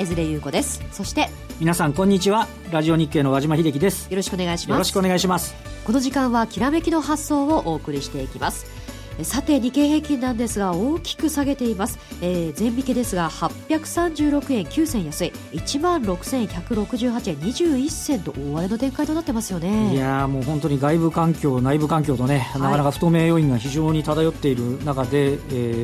江連優子です。そして皆さんこんにちは。ラジオ日経の和島秀樹です。よろしくお願いします。よろしくお願いします。この時間はきらめきの発想をお送りしていきます。さて日経平均なんですが大きく下げています、えー、前引けですが836円9銭安い。1万6168円21銭と大荒れの展開となってますよね。いやもう本当に外部環境内部環境とね、はい、なかなか不透明要因が非常に漂っている中で、え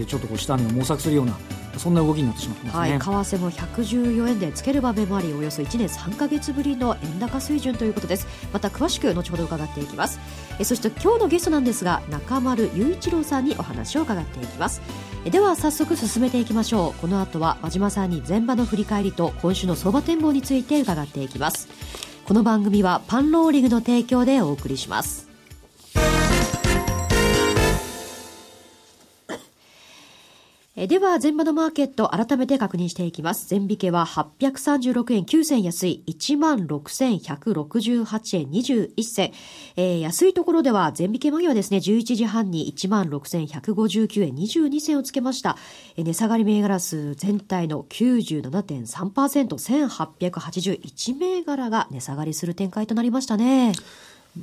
ー、ちょっとこう下値を模索するようなそんな動きになってしまってますね、はい、為替も114円でつける場面もありおよそ1年3か月ぶりの円高水準ということです。また詳しく後ほど伺っていきます。えそして今日のゲストなんですが中丸雄一郎さんにお話を伺っていきます。えでは早速進めていきましょう。この後は和島さんに前場の振り返りと今週の相場展望について伺っていきます。この番組はパンローリングの提供でお送りします。えでは、前場のマーケット、改めて確認していきます。前引けは836円9銭安い、16,168円21銭。えー、安いところでは、前引け間際ですね、11時半に16,159円22銭をつけました。えー、値下がり銘柄数全体の97.3%、1881銘柄が値下がりする展開となりましたね。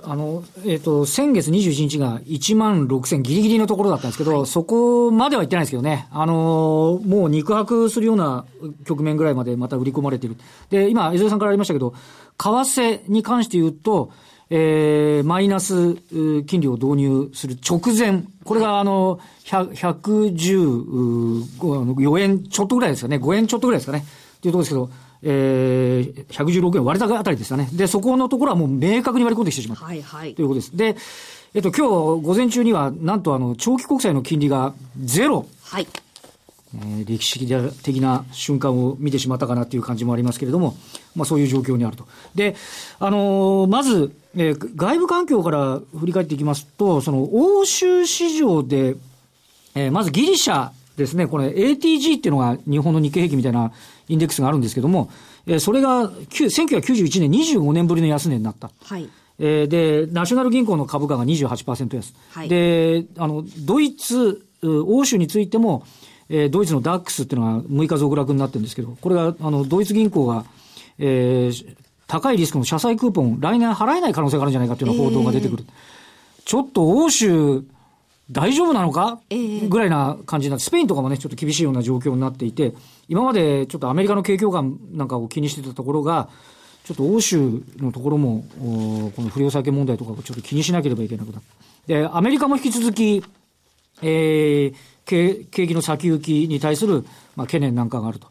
あの、えっ、ー、と、先月21日が1万6000ギリギリのところだったんですけど、はい、そこまでは行ってないですけどね、あのー、もう肉薄するような局面ぐらいまでまた売り込まれている。で、今、江添さんからありましたけど、為替に関して言うと、えー、マイナス金利を導入する直前、これがあの、114円ちょっとぐらいですかね、5円ちょっとぐらいですかね、っていうところですけど、えー、116円割れたあたりですよね。で、そこのところはもう明確に割り込んできてしまった。はいはい。ということです。で、えっと、今日午前中には、なんとあの、長期国債の金利がゼロ。はい。えー、歴史的な瞬間を見てしまったかなっていう感じもありますけれども、まあそういう状況にあると。で、あのー、まず、えー、外部環境から振り返っていきますと、その欧州市場で、えー、まずギリシャですね、これ ATG っていうのが日本の日経平均みたいなインデックスがあるんですけども、えー、それが1991年25年ぶりの安値になった。はい。えー、で、ナショナル銀行の株価が28%安。はい。で、あの、ドイツ、欧州についても、えー、ドイツのダックスっていうのが6日続落になってるんですけど、これが、あの、ドイツ銀行が、えー、高いリスクの社債クーポン、来年払えない可能性があるんじゃないかっていうような報道が出てくる。えー、ちょっと欧州、大丈夫なのか、えー、ぐらいな感じになって、スペインとかもね、ちょっと厳しいような状況になっていて、今までちょっとアメリカの景況感なんかを気にしてたところが、ちょっと欧州のところも、この不良債権問題とかをちょっと気にしなければいけなくなる。で、アメリカも引き続き、えー、景景気の先行きに対する、まあ、懸念なんかがあると。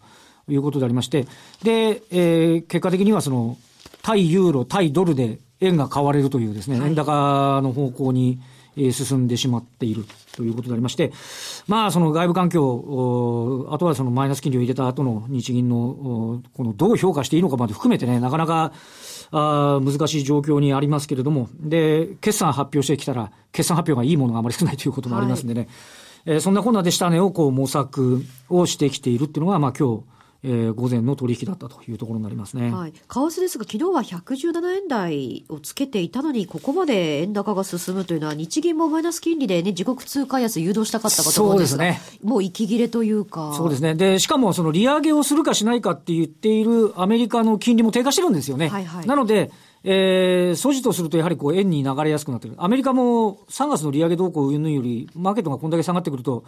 いうことでありまして、で、えー、結果的にはその、対ユーロ、対ドルで円が買われるというですね、円高の方向に、え進んでしまっているということでありまして、まあ、その外部環境、あとはそのマイナス金利を入れた後の日銀の、このどう評価していいのかまで含めてね、なかなか、あ難しい状況にありますけれども、で、決算発表してきたら、決算発表がいいものがあまり少ないということもありますんでね、はい、えー、そんなこんなで下値をこう模索をしてきているっていうのが、まあ今日、えー、午前の取引だったというところになりますね。はい。為替ですが、昨日は117円台をつけていたのに、ここまで円高が進むというのは、日銀もマイナス金利でね、自国通貨安誘導したかったかと思うんですが、そうですね。もう息切れというか。そうですね。で、しかもその利上げをするかしないかって言っているアメリカの金利も低下してるんですよね。はいはい。なので、えー、素地とするとやはりこう円に流れやすくなってる。アメリカも3月の利上げ動向云々より、マーケットがこんだけ下がってくると、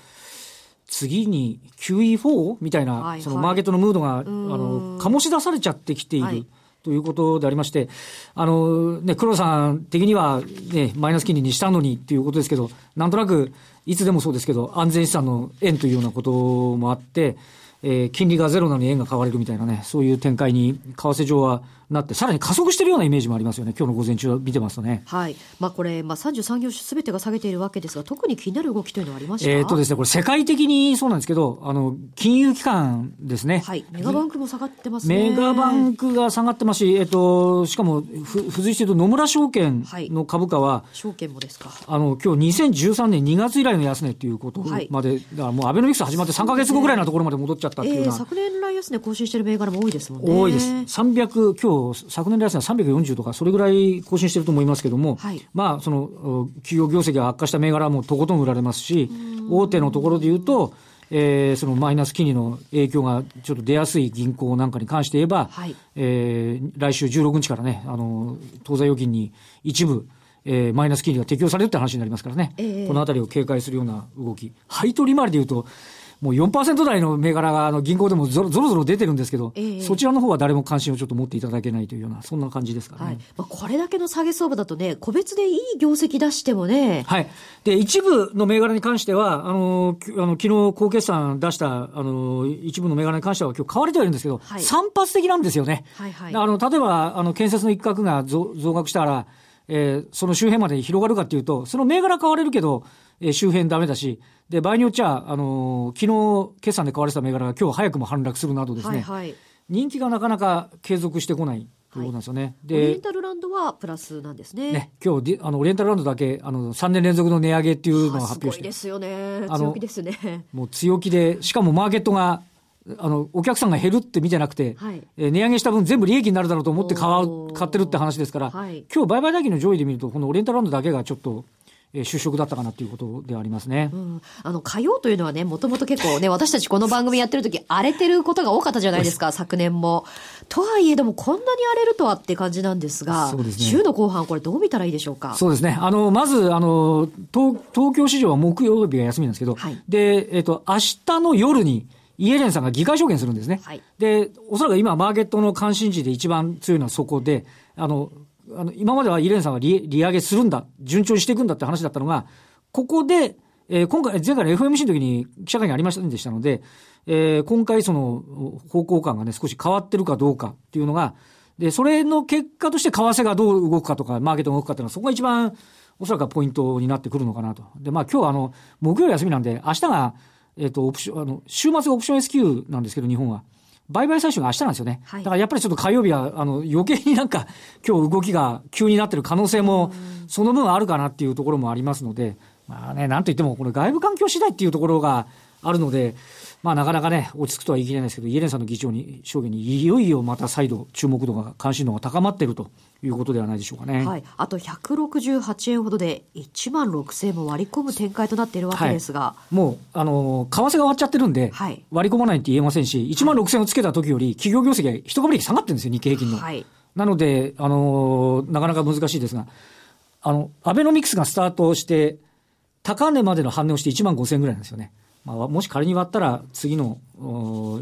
次に QE4 みたいな、そのマーケットのムードが、あの、醸し出されちゃってきている。ということでありまして、あの、ね、黒さん的には、ね、マイナス金利にしたのにっていうことですけど、なんとなく、いつでもそうですけど、安全資産の円というようなこともあって、えー、金利がゼロなのに円が買われるみたいなね、そういう展開に、為替上はなって、さらに加速しているようなイメージもありますよね、今日の午前中見てますとね。はい。まあこれ、まあ33業種すべてが下げているわけですが、特に気になる動きというのはありました？えっとですね、これ世界的にそうなんですけど、あの、金融機関ですね。はい。メガバンクも下がってますね。メガバンクが下がってますし、えっと、しかも、ふ、付随していると野村証券の株価は、はい、証券もですか？あの、今日2013年2月以来の安値っていうことまで、はい、だからもうアベノミクス始まって3か月後ぐらいのところまで戻っちゃったっていうような。えー、昨年来安値更新している銘柄も多いですもんね。多いです。300、今日、昨年来安値は340とか、それぐらい更新してると思いますけども、はい、まあ、その、企業業績が悪化した銘柄もとことん売られますし、大手のところで言うと、えー、そのマイナス金利の影響がちょっと出やすい銀行なんかに関して言えば、はい、えー、来週16日からね、あの、当座預金に一部、えー、マイナス金利が適用されるって話になりますからね、えー、このあたりを警戒するような動き。配当利回りでいうと、もう4%台の銘柄があの銀行でもぞろぞろ出てるんですけど、えー、そちらの方は誰も関心をちょっと持っていただけないというような、そんな感じですかね。はい、まあ、これだけの下げ相場だとね、個別でいい業績出してもね。はい。で、一部の銘柄に関しては、あの、あの昨日高決算出した、あの、一部の銘柄に関しては今日買われてはいるんですけど、はい、散発的なんですよね。はいはい。あの、例えば、あの、建設の一角が増増額したら、えー、その周辺まで広がるかっていうと、その銘柄買われるけど、えー、周辺ダメだし、で、場合によっちゃ、あのー、昨日決算で買われた銘柄が今日早くも反落するなどですね、はいはい、人気がなかなか継続してこないということなんですよね。はい、で、オリエンタルランドはプラスなんですね。ね、今日、あの、オリエンタルランドだけ、あの、3年連続の値上げっていうのを発表して。すごいですよね。強気ですね。もう強気で、しかもマーケットが、あの、お客さんが減るって見てなくて、はい、え値上げした分全部利益になるだろうと思って買う買ってるって話ですから、はい、今日売買代金の上位で見ると、このオリエンタルランドだけがちょっと、えー、就職だったかなということではありますね。うん、あの、火曜というのはね、もともと結構ね、私たちこの番組やってる時荒れてることが多かったじゃないですか、昨年も。とはいえ、でもこんなに荒れるとはって感じなんですが、そうですね、週の後半、これどう見たらいいでしょうか？そうですね。あの、まず、あの、東東京市場は木曜日が休みなんですけど、はい、で、えっ、ー、と、明日の夜に、イエレンさんが議会証言するんですね。はい、で、おそらく今、マーケットの関心事で一番強いのはそこで、あの、あの今まではイレンさんは利利上げするんだ、順調にしていくんだって話だったのが、ここで、えー、今回、前回の FMC の時に記者会見ありませんでしたので、えー、今回その方向感がね、少し変わってるかどうかっていうのが、で、それの結果として為替がどう動くかとか、マーケットが動くかっていうのは、そこが一番、おそらくポイントになってくるのかなと。で、まあ今日はあの、木曜休みなんで、明日が、えっ、ー、と、オプション、あの、週末がオプション S q なんですけど、日本は。売買最終が明日なんですよね。はい、だからやっぱりちょっと火曜日は、あの、余計になんか、今日動きが急になってる可能性も、その分あるかなっていうところもありますので、まあね、なんといっても、これ外部環境次第っていうところがあるので、まあなかなかね、落ち着くとは言い切れないですけど、イエレンさんの議長に、証言にいよいよまた再度注目度が、関心度が高まっているということではないでしょうかね。はい。あと168円ほどで1万6000円も割り込む展開となっているわけですが。はい、もう、あの、為替が終わっちゃってるんで、はい、割り込まないって言えませんし、1万6000円をつけた時より企業業績が一株利益下がってるんですよ、日経平均の。はい。なので、あの、なかなか難しいですが、あの、アベノミクスがスタートして、高値までの反応して1万5000円ぐらいなんですよね。まあ、もし仮に割ったら、次の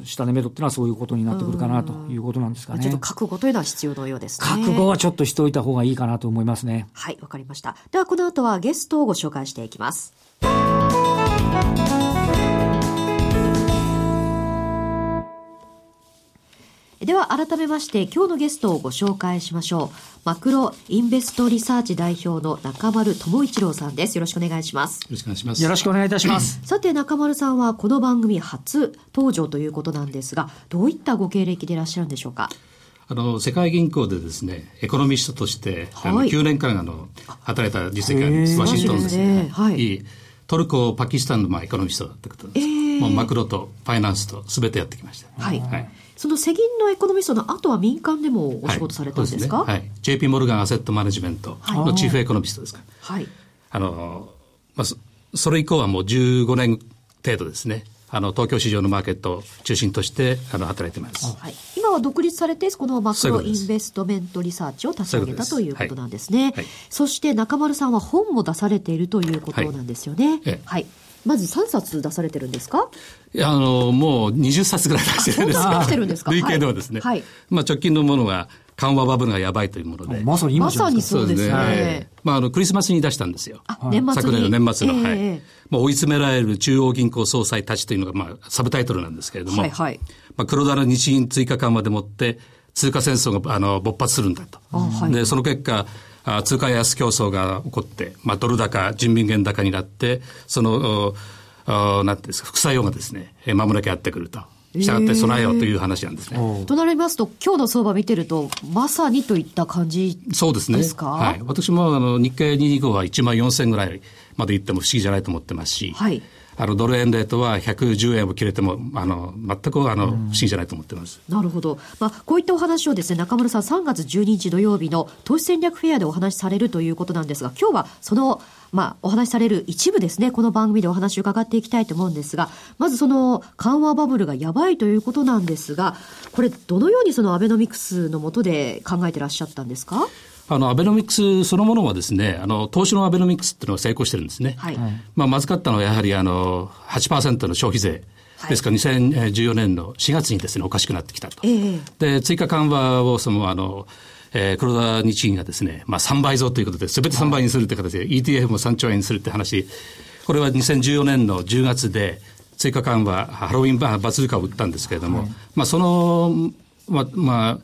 下値目処っていうのはそういうことになってくるかなということなんですかね。ちょっと覚悟というのは必要のようですね。覚悟はちょっとしておいた方がいいかなと思いますね。はい、わかりました。では、この後はゲストをご紹介していきます。では改めまして今日のゲストをご紹介しましょう。マクロインベストリサーチ代表の中丸智一郎さんです。よろしくお願いします。よろしくお願いします。よろしくお願いいたします。さて中丸さんはこの番組初登場ということなんですが、どういったご経歴でいらっしゃるんでしょうか？あの世界銀行でですねエコノミストとして、はい、あの9年間あの働いた実績がありますワシントンですね、はい、トルコパキスタンのまあエコノミストだったことです、もうマクロとファイナンスとすべてやってきました、はい、はいその世銀のエコノミストの後は民間でもお仕事されたんですか、はい、ねはい、JP モルガンアセットマネジメントのチーフエコノミストですか。ら、はい、あの、まあ、それ以降はもう15年程度ですね。あの東京市場のマーケットを中心としてあの働いてます、はい、今は独立されてこのマクロインベストメントリサーチを立ち上げたということなんですね、はい。はい、そして中丸さんは本も出されているということなんですよね。はい、まず3冊出されてるんですか？いや、あの、もう20冊ぐらい出してるんですか。してるんですか？累計ではですね。はい。まあ直近のものが、緩和バブルがやばいというもので。まさに今まさにそうですね。はい、まあ、あの、クリスマスに出したんですよ。年末昨年の年末の、えー、はい。まあ、追い詰められる中央銀行総裁たちというのが、まあ、サブタイトルなんですけれども、はいはい。まあ、黒田の日銀追加緩和でもって、通貨戦争が、あの、勃発するんだと。はい、で、その結果、あ通貨安競争が起こって、まあ、ドル高、人民元高になって、その、あなんていうんですか、副作用がですね、まもなくやってくると。したがって備えようという話なんですね。えー、となりますと、今日の相場見てると、まさにといった感じですか？そうですね。はい。私もあの日経225は1万4000ぐらいまでいっても不思議じゃないと思ってますし、はい。あのドル円レートは110円を切れてもあの全くあの不思議じゃないと思ってます。なるほど。まあこういったお話をですね中村さん3月12日土曜日の投資戦略フェアでお話しされるということなんですが、今日はそのまあ、お話しされる一部ですね、この番組でお話を伺っていきたいと思うんですが、まずその緩和バブルがやばいということなんですが、これ、どのようにそのアベノミクスのもとで考えてらっしゃったんですか？あの、アベノミクスそのものはですね、あの、投資のアベノミクスっていうのが成功してるんですね。はい。まあ、まずかったのはやはり、あの、8%の消費税。ですから2014年の4月にですね、おかしくなってきたと。えー、で、追加緩和をその、あの、えー、黒田日銀がですね、まあ3倍増ということで、すべて3倍にするという形で、ETF も3兆円にするって話、これは2014年の10月で、追加緩和、ハロウィンババズーカを打ったんですけれども、はい、まあその、まあ、ま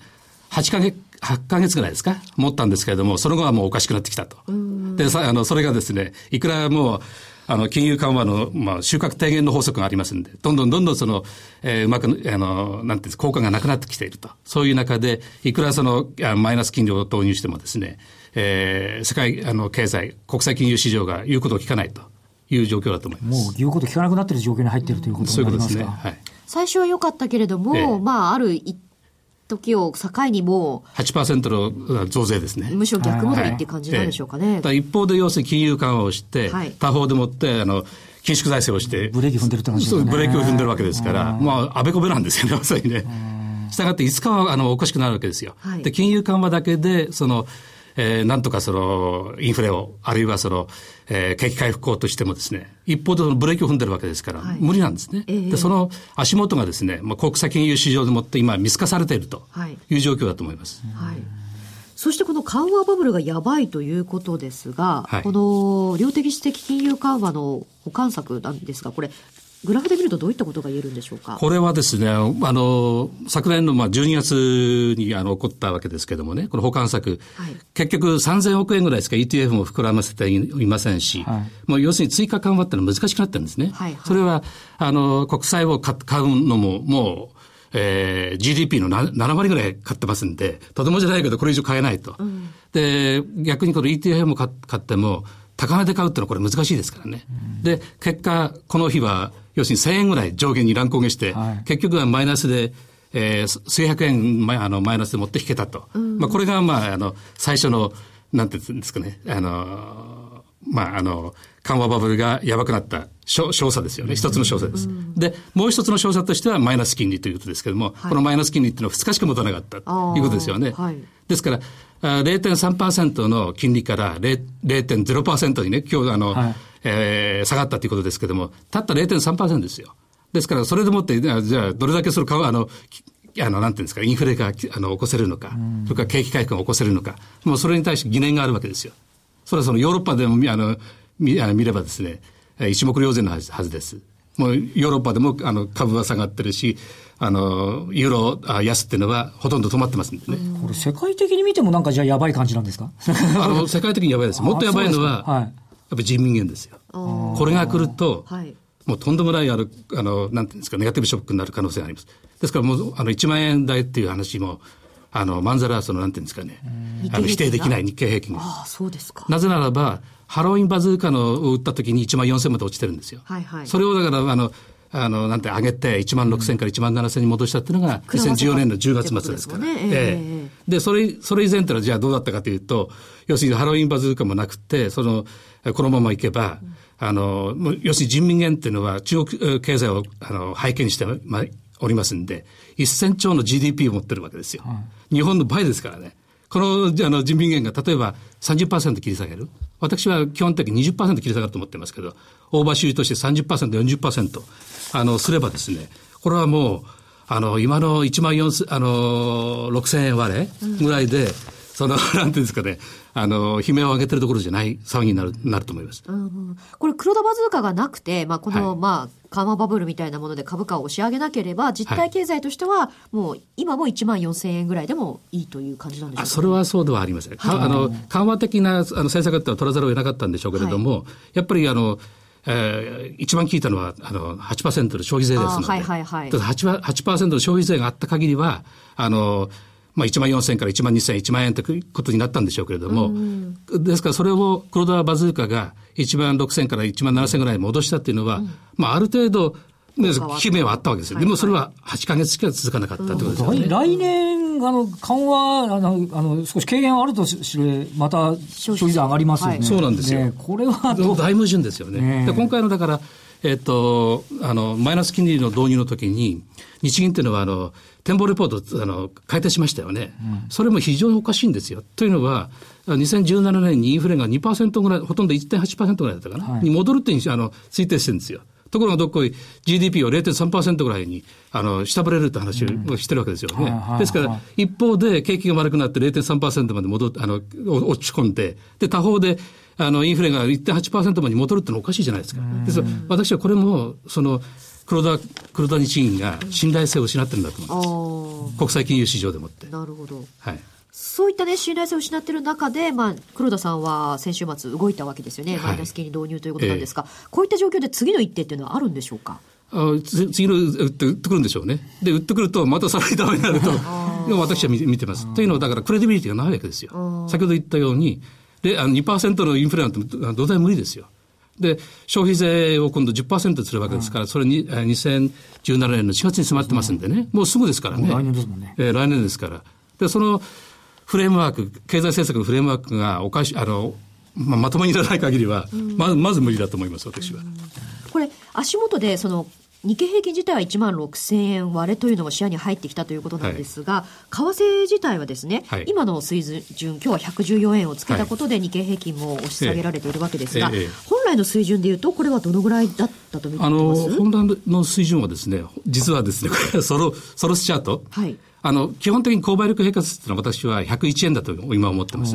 あ、8か月、8ヶ月ぐらいですか？持ったんですけれども、その後はもうおかしくなってきたと。で、さあの、それがですね、いくらもう、あの、金融緩和の、まあ、収穫低減の法則がありますんで、どんどんどんどんその、えー、うまく、あの、なんていうんです効果がなくなってきていると。そういう中で、いくらその、マイナス金利を投入してもですね、えー、世界、あの、経済、国際金融市場が言うことを聞かないという状況だと思います。もう言うこと聞かなくなっている状況に入っているということになりますか、そういうことですね。はい。最初は良かったけれども、ええ、まあ、ある一時を境にもう。8%の増税ですね。むしろ逆戻りっていう感じなんでしょうかね。はい、一方で要するに金融緩和をして、はい、他方でもって、あの、緊縮財政をして。ブレーキ踏んでるって話ですね。ブレーキを踏んでるわけですから、まあ、あべこべなんですよね、まさにね。したがって、いつかは、あの、おかしくなるわけですよ。はい、で、金融緩和だけで、その、えー、なんとかその、インフレを、あるいはその、えー、景気回復をとしてもですね、一方でそのブレーキを踏んでるわけですから、はい、無理なんですね。えー、で、その足元がですね、まあ、国際金融市場でもって今見透かされているとい。う状況だと思います。はい、はいそしてこの緩和バブルがやばいということですが、はい、この量的質的金融緩和の補完策なんですが、これ、グラフで見るとどういったことが言えるんでしょうか？これはですね、あの、昨年のまあ12月にあの起こったわけですけれどもね、この保管策、はい、結局3000億円ぐらいしか ETF も膨らませていませんし、はい、もう要するに追加緩和ってのは難しくなってるんですね。はいはい、それは、あの、国債を買うのももう、えー、GDP の7割ぐらい買ってますんで、とてもじゃないけどこれ以上買えないと。うん、で、逆にこの ETF も買っても、高値で買うってのはこれ難しいですからね。うん、で、結果、この日は、要するに1000円ぐらい上限に乱高下して、はい、結局はマイナスで、えー、数百円マイあのマイナスで持って引けたと。うん、まあ、これが、まあ、あの、最初の、なんていうんですかね、あの、まあ、あの、緩和バブルがやばくなった証査ですよね。一つの証査です。うん、で、もう一つの証査としてはマイナス金利ということですけども、はい、このマイナス金利っていうのは2日しか持たなかったということですよね。はい、ですから、0.3%の金利から0.0%にね、今日あの、はいえー、下がったということですけれども、たった0.3%ですよ。ですから、それでもって、じゃあ、どれだけその、あの、あの、なんていうんですか、インフレが、あの、起こせるのか、それから景気回復が起こせるのか、もうそれに対して疑念があるわけですよ。それはそのヨーロッパでも、あの、見見ればですね、一目瞭然のはずはずです。もうヨーロッパでもあの株は下がってるし、あの、ユーロあ安っていうのはほとんど止まってますんでね。これ世界的に見てもなんかじゃあやばい感じなんですか？あの、世界的にやばいです。もっとやばいのは、はい、やっぱ人民元ですよ。これが来ると、はい、もうとんでもないあの、あの、なんていうんですか、ネガティブショックになる可能性があります。ですからもう、あの、1万円台っていう話も、あの、まんざら、その、なんていうんですかね、あの否定できない日経平均ああ、そうですか。なぜならば、ハロウィンバズーカのを打った時に1万4000まで落ちてるんですよ。はいはい。それをだから、あの、あの、なんて上げて1万6000から1万7000に戻したっていうのが2014年の10月末ですから。ね。ええで、それ、それ以前ってのはじゃあどうだったかというと、要するにハロウィンバズーカもなくて、その、このままいけば、あの、要するに人民元っていうのは中国経済をあの背景にして、まあ、おりますんで、1000兆の GDP を持ってるわけですよ。日本の倍ですからね。このあの人民元が例えば30%切り下げる。私は基本的に20%切り下がると思ってますけど、大場主義として30%、40%、あの、すればですね、これはもう、あの、今の1万4、あの、6000円割れぐらいで、うん、その、なんていうんですかね、あの、悲鳴を上げてるところじゃない騒ぎになる、なると思います。うん、これ、黒田バズーカがなくて、まあ、この、はい、まあ、緩和バブルみたいなもので株価を押し上げなければ、実体経済としては、もう、今も1万4000円ぐらいでもいいという感じなんでしょうか、ね、それはそうではありません。はい、あの、緩和的なあの政策って取らざるを得なかったんでしょうけれども、はい、やっぱり、あの、えー、一番効いたのは、あの、8%の消費税ですので、はいはいはい、8%, 8の消費税があった限りは、あの、まあ、1万4000から1万2000、1万円ということになったんでしょうけれども、ですからそれを黒田バズーカが1万6000から1万7000ぐらい戻したっていうのは、うん、まあ、ある程度、悲鳴はあったわけですよ。でもそれは8か月しか続かなかったってことですよね。来年あの、緩和、あの、あの、少し軽減あるとしれ、また消費税上がりますよね。はい、そうなんですよ。ね、これは大矛盾ですよね。ねで今回の、だから、えっと、あの、マイナス金利の導入の時に、日銀っていうのは、あの、展望レポート、あの、改定しましたよね。うん、それも非常におかしいんですよ。というのは、2017年にインフレが2%ぐらい、ほとんど1.8%ぐらいだったかな、はい、に戻るってあの推定してるんですよ。ところがどっこい GDP を0.3%ぐらいに、あの、下振れるって話をしてるわけですよね。うん、ですから、一方で景気が悪くなって0.3%まで戻って、あの、落ち込んで、で、他方で、あの、インフレが1.8%まで戻るってのはおかしいじゃないですか。です私はこれも、その、黒田、黒田日銀が信頼性を失ってるんだと思います。国際金融市場でもって。なるほど。はい。そういったね、信頼性を失っている中で、まあ、黒田さんは先週末動いたわけですよね。マイナス金利導入ということなんですが、えー、こういった状況で次の一手っていうのはあるんでしょうか？あ次の売って売ってくるんでしょうね。で、売ってくると、またさらにダメになると、私は見てます。というのは、だからクレディビリティがないわけですよ。先ほど言ったように、で、あの2%のインフレなんて、どうだい無理ですよ。で、消費税を今度10%するわけですから、それに2017年の4月に迫ってますんでね、もうすぐですからね。来年ですもんね。えー、来年ですから。で、その、フレームワーク、経済政策のフレームワークがおかし、あの、まあ、まともにならない限りは、まず、まず無理だと思います、私は。これ、足元で、その、日経平均自体は1万6000円割れというのも視野に入ってきたということなんですが、はい、為替自体はですね、はい、今の水準、今日は114円をつけたことで日経平均も押し下げられているわけですが、本来の水準でいうと、これはどのぐらいだったと見てます？あの本来の水準はですね、実はですね、これはソロソロスチャート、はい、あの、基本的に購買力平価率っていうのは私は101円だと今思ってます。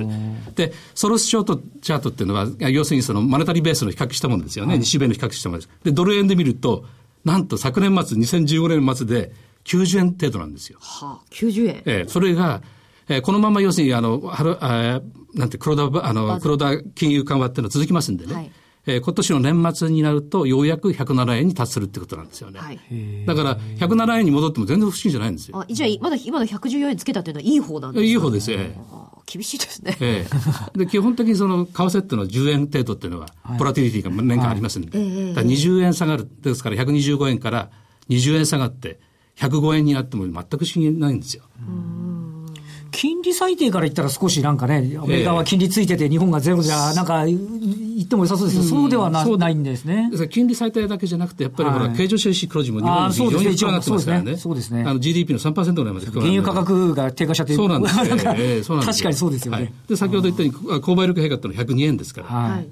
で、ソロスショートチャートっていうのは、要するにそのマネタリーベースの比較したものですよね。はい、日米の比較したものです。で、ドル円で見ると、なんと昨年末、2015年末で90円程度なんですよ。はあ、90円。ええ、それが、えー、このまま要するに、あの、はる、あなんて、黒田、あの、黒田金融緩和っていうのは続きますんでね。はいえー、今年の年末になると、ようやく107円に達するってことなんですよね。はい、だから、107円に戻っても全然不思議じゃないんですよ。あじゃあ、まだ今の114円つけたっていうのは、いい方なんですか、いい方ですよ、え厳しいですね。ええ、で基本的にその為替っていうのは10円程度っていうのは、ボラティリティが年間ありますんで、はい、だ20円下がる、ですから125円から20円下がって、105円になっても全く不思議ないんですよ。金利最低から言ったら少しなんかね、アメリカは金利ついてて日本がゼロじゃ、なんか言っても良さそうですけど、そうではなないんですね。金利最低だけじゃなくて、やっぱりほら、経常収支黒字も日本非常に低くなってますからね。そうですね。あの GDP の3%ぐらいまで原油価格が低下しちゃって、そうなんです確かにそうですよね。で、先ほど言ったように、購買力平価ってのは102円ですから。はい。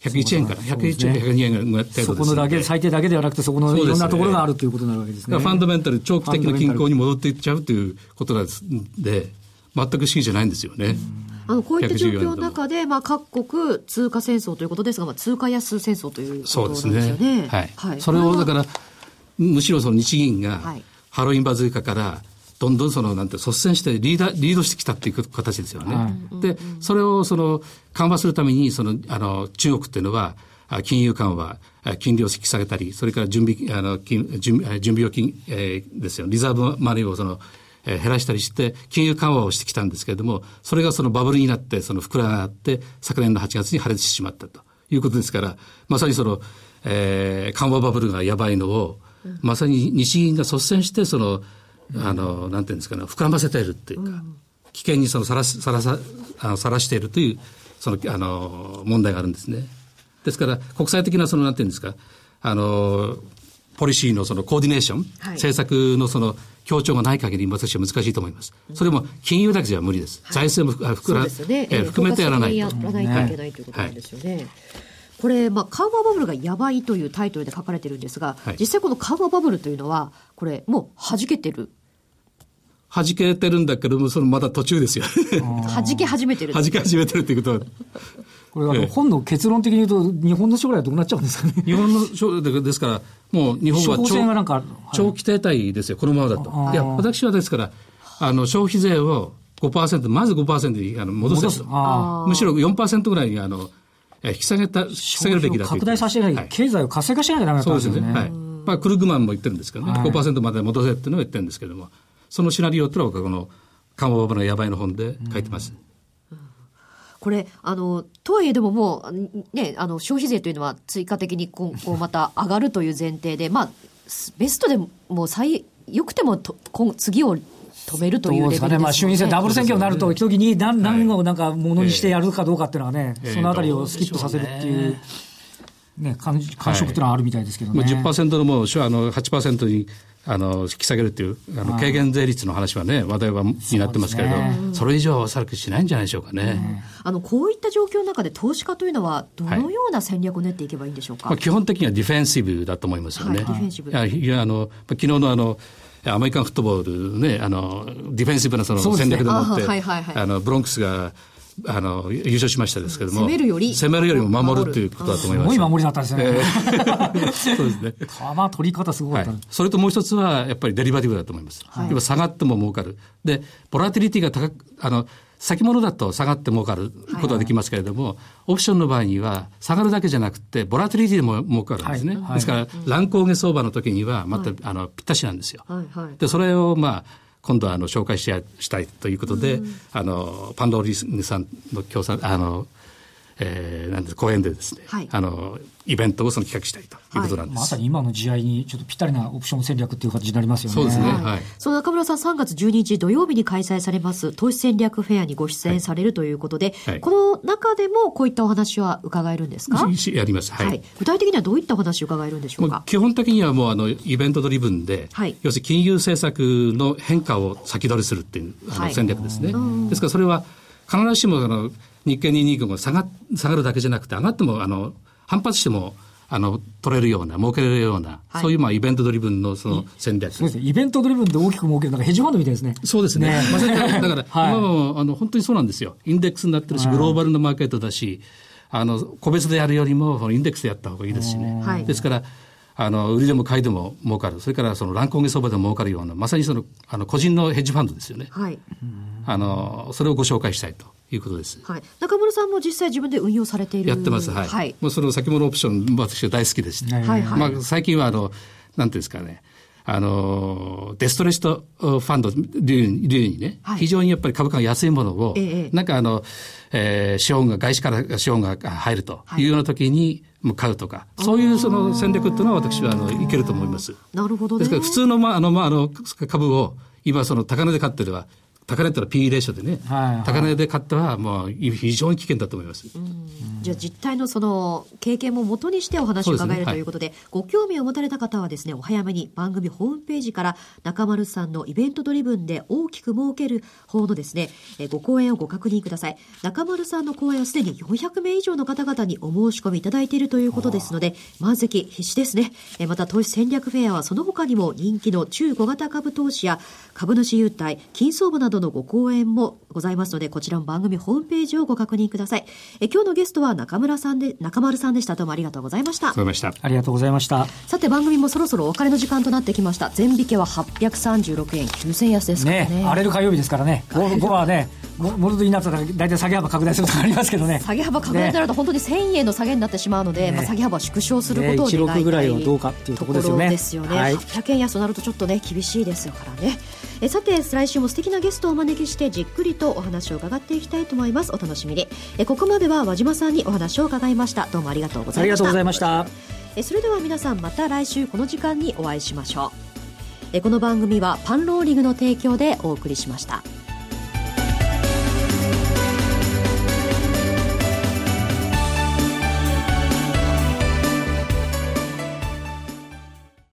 101円から、101円、102円ぐらいそこのだけ、最低だけではなくて、そこのいろんなところがあるということなわけですね。ファンダメンタル、長期的な均衡に戻っていっちゃうということなんで、全く不思議じゃないんですよね。あのこういった状況の中で、まあ、各国通貨戦争ということですが、まあ、通貨安戦争ということですよね。そうですね。はい。はい、それをだから、むしろその日銀が、ハロウィンバズーカから、どんどんその、なんて、率先してリーダー、リードしてきたっていう形ですよね。はい、で、それをその、緩和するために、その、あの、中国っていうのは、金融緩和、金利を引き下げたり、それから準備、あの、準準備預金、えー、ですよ。リザーブマネーをその、えー、減らしたりして、金融緩和をしてきたんですけれども、それがそのバブルになって、その膨らがって、昨年の8月に破裂してしまったと。いうことですから、まさにその、えー、緩和バブルがやばいのを、まさに日銀が率先して、その、あの、なんていうんですかね、膨らませているっていうか、危険にそのさらし、さらさ、あのさらしているという、その、あの、問題があるんですね。ですから、国際的なその、なんていうんですか、あの、ポリシーのそのコーディネーション、はい、政策のその協調がない限り私は難しいと思います。それも金融だけじゃ無理です。はい、財政も含,、ねえー、含めてやらないと。やらないといけないということなんですよね。はいこれ、まあ、緩和バブルがやばいというタイトルで書かれてるんですが、はい、実際この緩和バブルというのは、これ、もう弾けてる？弾けてるんだけども、そのまだ途中ですよ。弾け始めてる。弾け始めてるっていうことは。これ、あの、本の結論的に言うと、日本の将来はどうなっちゃうんですかね。日本の将来ですから、もう日本は長,、長期停滞ですよ、このままだと。いや、私はですから、あの、消費税を5%、まず5%にあの戻せと。むしろ4%ぐらいに、あの、引き下げた、引き下げるべきだと。拡大させない、はい、経済を活性化しないとダメだったんですよね。そうですね。はい。まあ、クルグマンも言ってるんですけどね、はい、5%まで戻せっていうのを言ってるんですけども、そのシナリオっていうのは、この、緩和バブルのやばいの本で書いてます。うんこれ、あの、とはいえでももう、ね、あの、消費税というのは追加的に今後 また上がるという前提で、まあ、ベストでも最、よくてもと今次を止めるというレベルですね。まあ、衆院選ダブル選挙になると、時に何、何をなんかものにしてやるかどうかっていうのはね、そのあたりをスキップさせるっていう。ね、感感触っていうのはあるみたいですけどね。はい、もう10%のもうあの8%にあの引き下げるっていうあの軽減税率の話はね話題はになってますけれどそ、ね,、れ以上はおそらくしないんじゃないでしょうかね、うん、あのこういった状況の中で投資家というのはどのような戦略を練っていけばいいんでしょうか、はい、まあ、基本的にはディフェンシブだと思いますよね。はい、ディフェンシブ。いやあの昨日のあのアメリカンフットボールね、あの、ディフェンシブなその戦略でもって、あの、ブロンクスがあの優勝しましたですけども、攻めるより攻めるよりも守るということだと思います。すごい守りだったんですね。えー、そうですね。球取り方すごかった、はい、それともう一つは、やっぱりデリバティブだと思います。はい、下がっても儲かる。で、ボラティリティが高く、あの、先物だと下がって儲かることはできますけれども、はいはい、オプションの場合には下がるだけじゃなくて、ボラティリティでも儲かるんですね。はいはい、ですから、乱高下相場の時には、また、あの、ぴったしなんですよ。はいはい、で、それを、まあ、今度はあの紹介ししたいということで、うん、あのパンローリスさんの協賛あのえー、なんです講演でですね、はい、あのイベントをその企画したいということなんです、はい、まさに今の時代にちょっとぴったりなオプション戦略っていう形になりますよね。そうですね。はい。その中村さん3月12日土曜日に開催されます投資戦略フェアにご出演されるということで、はい、この中でもこういったお話は伺えるんですか？やります、はい、はい。具体的にはどういったお話を伺えるんでしょうか？基本的にはもうあのイベントドリブンで、はい、要するに金融政策の変化を先取りするっていうあの戦略ですね。ですからそれは必ずしもあの日経225が下が下がるだけじゃなくて、上がってもあの反発してもあの取れるような、儲けれるような、はい、そういうまあイベントドリブンのその戦略。そうですね。イベントドリブンで大きく儲ける、なんかヘッジファンドみたいですね。そうですね。ねまさに、だから、はい、今もあの本当にそうなんですよ。インデックスになってるし、グローバルのマーケットだし、あの、個別でやるよりも、インデックスでやった方がいいですしね。はい、ですから、あの、売りでも買いでも儲かる。それから、その乱高下相場でも儲かるような、まさにその、あの、個人のヘッジファンドですよね。はい。あの、それをご紹介したいと。いうことです。はい。中村さんも実際自分で運用されているやってます。はい。はい、もうその先物オプション、私は大好きでして。はい、はい。まあ、最近はあの、なんていうんですかね。あの、デストレストファンド流にね、はい、非常にやっぱり株価が安いものを、ええ、なんかあの、えー、資本が、外資から資本が入るというような時に、もう買うとか、そういうその戦略っていうのは私はあのいけると思います。なるほど、ね、ですから普通のまああのまああの株を今その高値で買ってるは高値ったら PE レーションでね、はいはい、高値で買ったらもう非常に危険だと思います。じゃあ実態のその経験ももとにしてお話を伺える、ということで、ご興味を持たれた方はですね、お早めに番組ホームページから中丸さんのイベントドリブンで大きく儲ける方のですね、えご講演をご確認ください。中丸さんの講演はすでに400名以上の方々にお申し込みいただいているということですので、満席必至ですね。えまた投資戦略フェアはその他にも人気の中小型株投資や株主優待、金相場などのご講演もございますので、こちらも番組ホームページをご確認ください。え今日のゲストは中村さんで、中丸さんでした。どうもありがとうございました。した。ありがとうございました。さて番組もそろそろお別れの時間となってきました。全引けは836円9000安ですからね。ね荒れる火曜日ですからね。午後はね、ものといいなったら大体下げ幅拡大するとかありますけどね。下げ幅拡大となると本当に1000円の下げになってしまうので、ね、まあ下げ幅縮小することを願いたい、ね、ぐらいはどうかっていうところですよね。ですよね。はい、800円安となるとちょっとね厳しいですからね。えさて来週も素敵なゲストをお招きしてじっくりとお話を伺っていきたいと思います。お楽しみに。えここまでは和島さんにお話を伺いました。どうもありがとうございました。ありがとうございました。えそれでは皆さんまた来週この時間にお会いしましょう。えこの番組はパンローリングの提供でお送りしました。